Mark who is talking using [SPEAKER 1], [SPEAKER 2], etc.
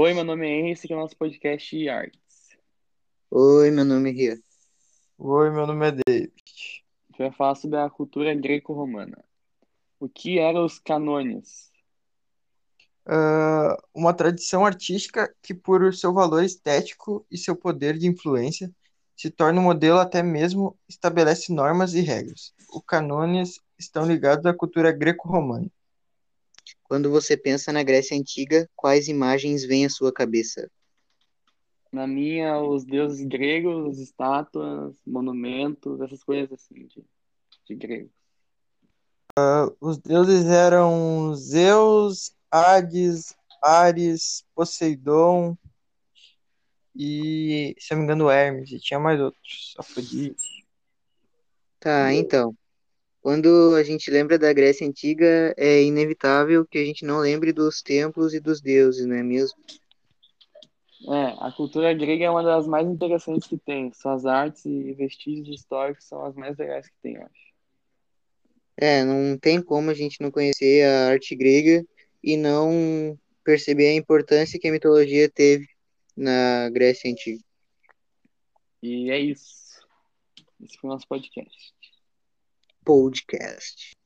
[SPEAKER 1] Oi, meu nome é Henry, esse aqui é o nosso podcast de artes.
[SPEAKER 2] Oi, meu nome é Ria.
[SPEAKER 3] Oi, meu nome é David.
[SPEAKER 1] A gente vai falar sobre a cultura greco-romana. O que eram os canones?
[SPEAKER 3] Ah, uma tradição artística que, por seu valor estético e seu poder de influência, se torna um modelo até mesmo estabelece normas e regras. Os cânones estão ligados à cultura greco-romana.
[SPEAKER 2] Quando você pensa na Grécia Antiga, quais imagens vêm à sua cabeça?
[SPEAKER 1] Na minha, os deuses gregos, estátuas, monumentos, essas coisas assim de, de grego.
[SPEAKER 3] Os deuses eram Zeus, Hades, Ares, Poseidon e, se eu não me engano, Hermes. E tinha mais outros, Afrodite.
[SPEAKER 2] Tá, então. Quando a gente lembra da Grécia Antiga, é inevitável que a gente não lembre dos templos e dos deuses, não é mesmo?
[SPEAKER 1] É, a cultura grega é uma das mais interessantes que tem. Suas artes e vestígios históricos são as mais legais que tem, eu acho.
[SPEAKER 2] É, não tem como a gente não conhecer a arte grega e não perceber a importância que a mitologia teve na Grécia Antiga.
[SPEAKER 1] E é isso. Esse foi o nosso podcast.
[SPEAKER 2] Podcast.